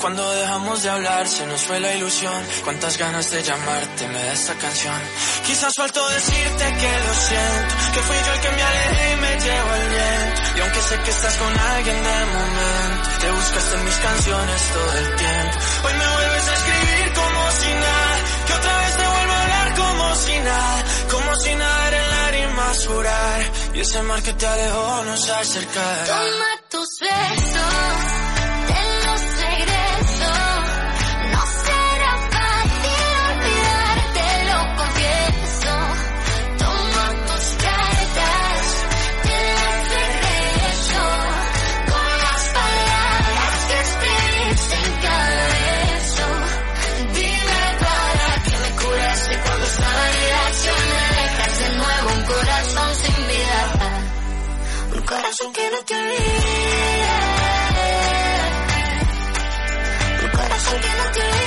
Cuando dejamos de hablar, se nos fue la ilusión. Cuántas ganas de llamarte me da esta canción. Quizás faltó decirte que lo siento, que fui yo el que me alejé y me llevo el viento. Y aunque sé que estás con alguien de momento, te buscaste en mis canciones todo el tiempo. Hoy me vuelves a escribir como si nada, que otra vez te vuelvo a hablar como si nada, como si nada era lágrimas jurar. Y ese mar que te alejó nos acercará. Toma tus besos. corazón que no te olvide.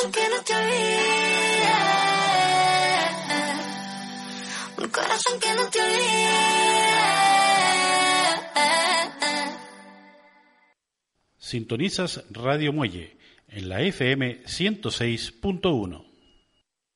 corazón que no te olvide. Un corazón que no te olvide. Sintonizas Radio Muelle en la FM 106.1.